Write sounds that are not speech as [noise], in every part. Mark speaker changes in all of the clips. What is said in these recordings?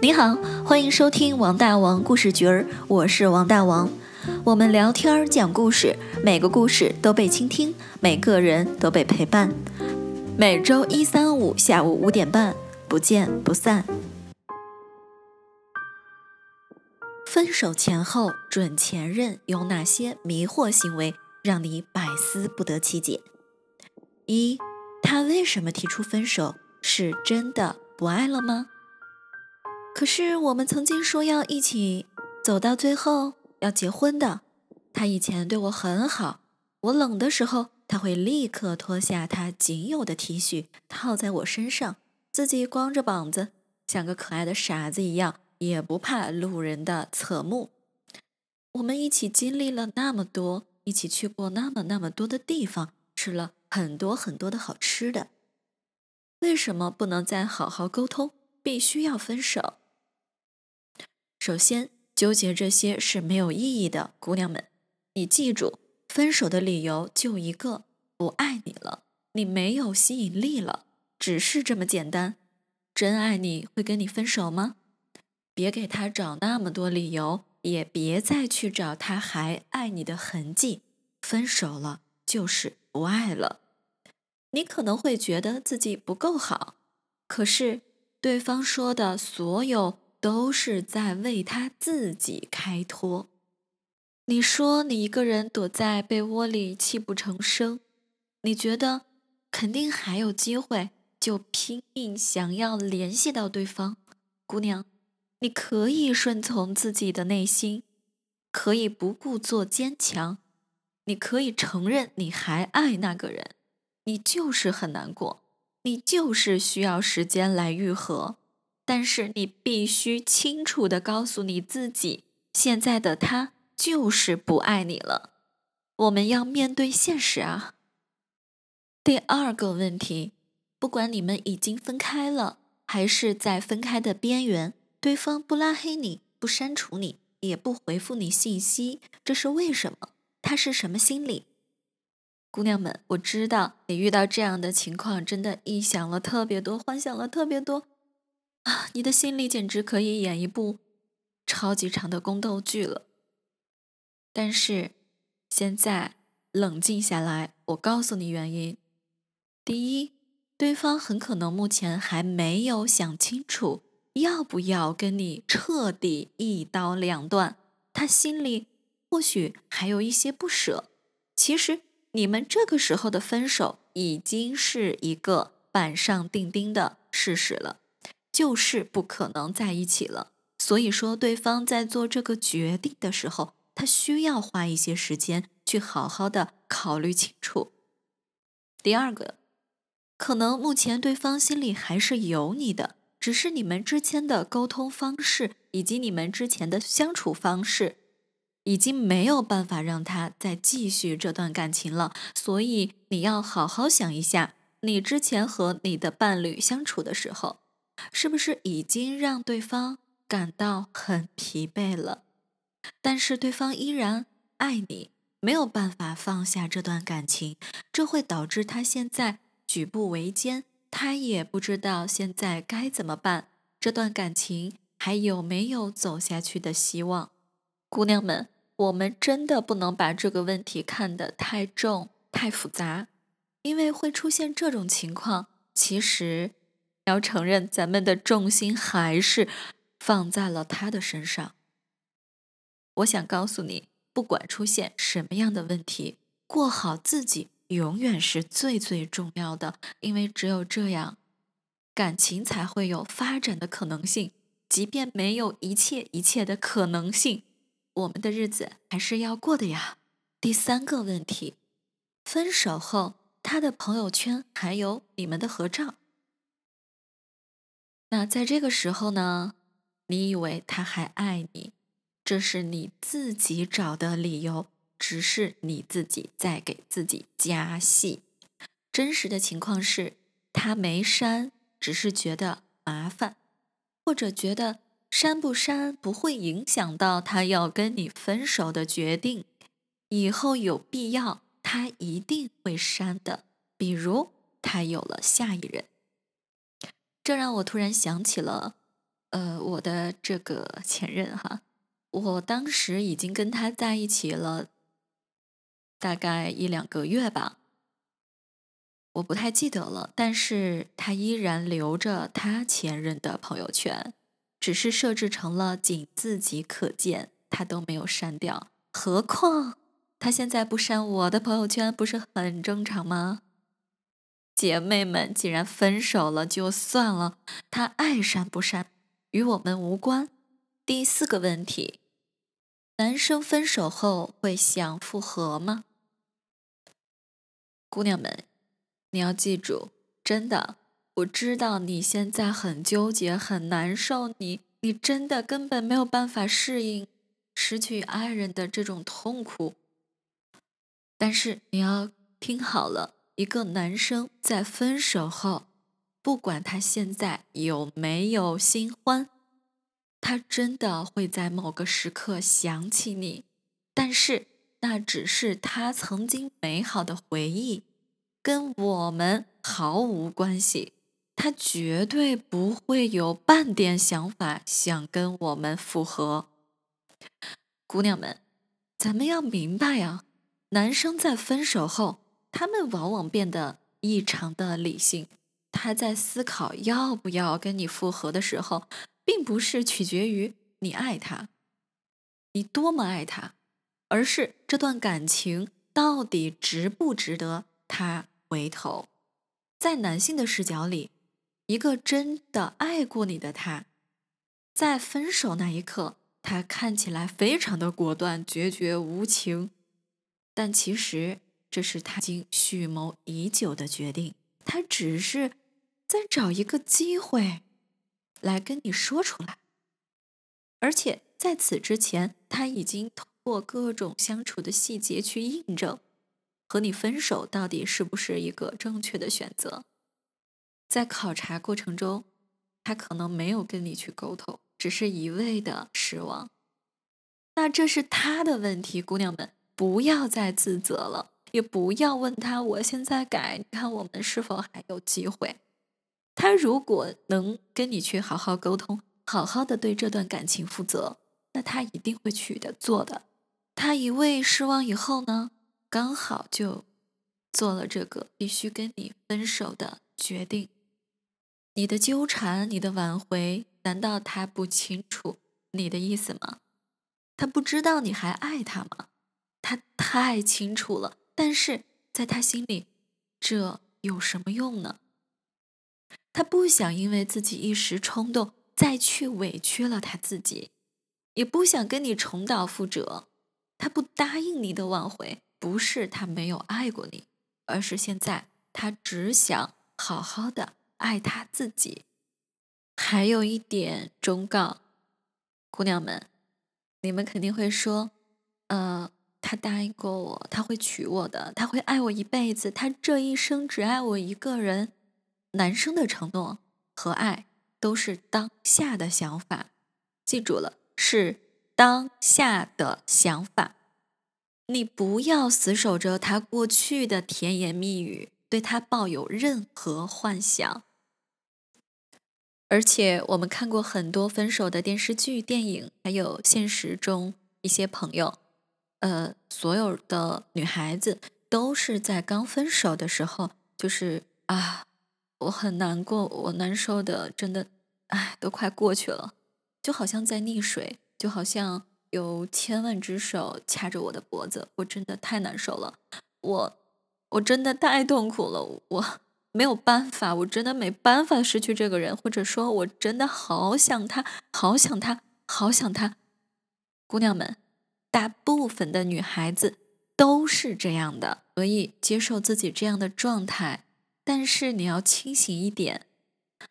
Speaker 1: 你好，欢迎收听王大王故事局儿，我是王大王。我们聊天讲故事，每个故事都被倾听，每个人都被陪伴。每周一、三、五下午五点半，不见不散。分手前后，准前任有哪些迷惑行为让你百思不得其解？一，他为什么提出分手？是真的不爱了吗？可是我们曾经说要一起走到最后，要结婚的。他以前对我很好，我冷的时候，他会立刻脱下他仅有的 T 恤套在我身上，自己光着膀子，像个可爱的傻子一样，也不怕路人的侧目。我们一起经历了那么多，一起去过那么那么多的地方，吃了很多很多的好吃的。为什么不能再好好沟通？必须要分手？首先，纠结这些是没有意义的，姑娘们，你记住，分手的理由就一个：不爱你了，你没有吸引力了，只是这么简单。真爱你会跟你分手吗？别给他找那么多理由，也别再去找他还爱你的痕迹。分手了就是不爱了。你可能会觉得自己不够好，可是对方说的所有。都是在为他自己开脱。你说你一个人躲在被窝里泣不成声，你觉得肯定还有机会，就拼命想要联系到对方。姑娘，你可以顺从自己的内心，可以不故作坚强，你可以承认你还爱那个人，你就是很难过，你就是需要时间来愈合。但是你必须清楚的告诉你自己，现在的他就是不爱你了。我们要面对现实啊。第二个问题，不管你们已经分开了，还是在分开的边缘，对方不拉黑你，不删除你，也不回复你信息，这是为什么？他是什么心理？姑娘们，我知道你遇到这样的情况，真的臆想了特别多，幻想了特别多。你的心里简直可以演一部超级长的宫斗剧了。但是现在冷静下来，我告诉你原因：第一，对方很可能目前还没有想清楚要不要跟你彻底一刀两断，他心里或许还有一些不舍。其实你们这个时候的分手已经是一个板上钉钉的事实了。就是不可能在一起了，所以说对方在做这个决定的时候，他需要花一些时间去好好的考虑清楚。第二个，可能目前对方心里还是有你的，只是你们之间的沟通方式以及你们之前的相处方式，已经没有办法让他再继续这段感情了。所以你要好好想一下，你之前和你的伴侣相处的时候。是不是已经让对方感到很疲惫了？但是对方依然爱你，没有办法放下这段感情，这会导致他现在举步维艰，他也不知道现在该怎么办。这段感情还有没有走下去的希望？姑娘们，我们真的不能把这个问题看得太重、太复杂，因为会出现这种情况。其实。要承认，咱们的重心还是放在了他的身上。我想告诉你，不管出现什么样的问题，过好自己永远是最最重要的，因为只有这样，感情才会有发展的可能性。即便没有一切一切的可能性，我们的日子还是要过的呀。第三个问题，分手后他的朋友圈还有你们的合照。那在这个时候呢，你以为他还爱你，这是你自己找的理由，只是你自己在给自己加戏。真实的情况是，他没删，只是觉得麻烦，或者觉得删不删不会影响到他要跟你分手的决定。以后有必要，他一定会删的。比如他有了下一任。这让我突然想起了呃，我的这个 [laughs] 前任哈，我当时已经跟他在一起了大概一两个月吧，我不太记得了，但是他依然留着他前任的朋友圈，只是设置成了仅自己可见，他都没有删掉。何况他现在不删我的朋友圈，不是很正常吗？姐妹们，既然分手了，就算了，他爱删不删，与我们无关。第四个问题，男生分手后会想复合吗？姑娘们，你要记住，真的，我知道你现在很纠结、很难受，你你真的根本没有办法适应失去爱人的这种痛苦。但是你要听好了。一个男生在分手后，不管他现在有没有新欢，他真的会在某个时刻想起你，但是那只是他曾经美好的回忆，跟我们毫无关系。他绝对不会有半点想法想跟我们复合。姑娘们，咱们要明白啊，男生在分手后。他们往往变得异常的理性。他在思考要不要跟你复合的时候，并不是取决于你爱他，你多么爱他，而是这段感情到底值不值得他回头。在男性的视角里，一个真的爱过你的他，在分手那一刻，他看起来非常的果断、决绝、无情，但其实。这是他经蓄谋已久的决定，他只是在找一个机会来跟你说出来，而且在此之前，他已经通过各种相处的细节去印证和你分手到底是不是一个正确的选择。在考察过程中，他可能没有跟你去沟通，只是一味的失望。那这是他的问题，姑娘们不要再自责了。也不要问他，我现在改，你看我们是否还有机会？他如果能跟你去好好沟通，好好的对这段感情负责，那他一定会去的做的。他一味失望以后呢，刚好就做了这个必须跟你分手的决定。你的纠缠，你的挽回，难道他不清楚你的意思吗？他不知道你还爱他吗？他太清楚了。但是在他心里，这有什么用呢？他不想因为自己一时冲动再去委屈了他自己，也不想跟你重蹈覆辙。他不答应你的挽回，不是他没有爱过你，而是现在他只想好好的爱他自己。还有一点忠告，姑娘们，你们肯定会说，呃。他答应过我，他会娶我的，他会爱我一辈子，他这一生只爱我一个人。男生的承诺和爱都是当下的想法，记住了，是当下的想法。你不要死守着他过去的甜言蜜语，对他抱有任何幻想。而且我们看过很多分手的电视剧、电影，还有现实中一些朋友。呃，所有的女孩子都是在刚分手的时候，就是啊，我很难过，我难受的，真的，哎，都快过去了，就好像在溺水，就好像有千万只手掐着我的脖子，我真的太难受了，我我真的太痛苦了，我没有办法，我真的没办法失去这个人，或者说，我真的好想他，好想他，好想他，姑娘们。大部分的女孩子都是这样的，所以接受自己这样的状态。但是你要清醒一点，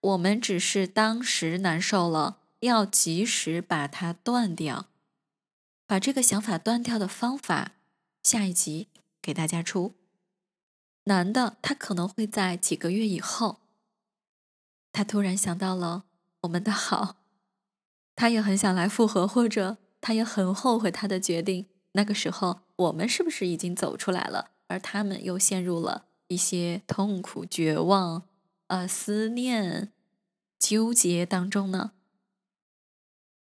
Speaker 1: 我们只是当时难受了，要及时把它断掉。把这个想法断掉的方法，下一集给大家出。男的他可能会在几个月以后，他突然想到了我们的好，他也很想来复合，或者。他也很后悔他的决定。那个时候，我们是不是已经走出来了？而他们又陷入了一些痛苦、绝望、呃思念、纠结当中呢？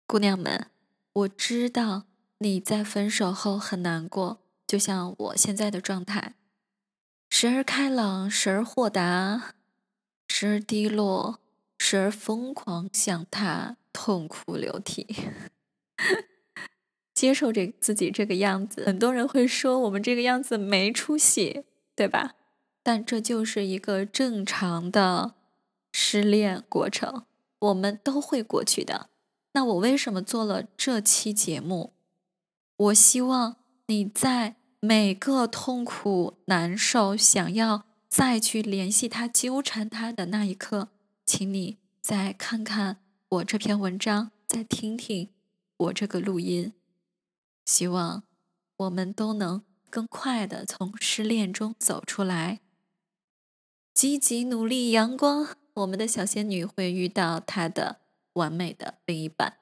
Speaker 1: 姑娘们，我知道你在分手后很难过，就像我现在的状态，时而开朗，时而豁达，时而低落，时而疯狂向他，痛哭流涕。接受这自己这个样子，很多人会说我们这个样子没出息，对吧？但这就是一个正常的失恋过程，我们都会过去的。那我为什么做了这期节目？我希望你在每个痛苦、难受、想要再去联系他、纠缠他的那一刻，请你再看看我这篇文章，再听听我这个录音。希望我们都能更快的从失恋中走出来，积极努力，阳光，我们的小仙女会遇到她的完美的另一半。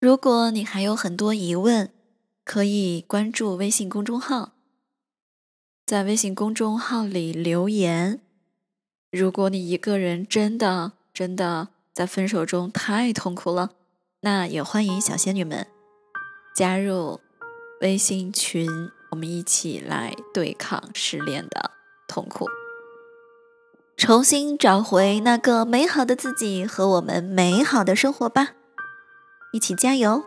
Speaker 1: 如果你还有很多疑问，可以关注微信公众号，在微信公众号里留言。如果你一个人真的真的在分手中太痛苦了，那也欢迎小仙女们。加入微信群，我们一起来对抗失恋的痛苦，重新找回那个美好的自己和我们美好的生活吧！一起加油！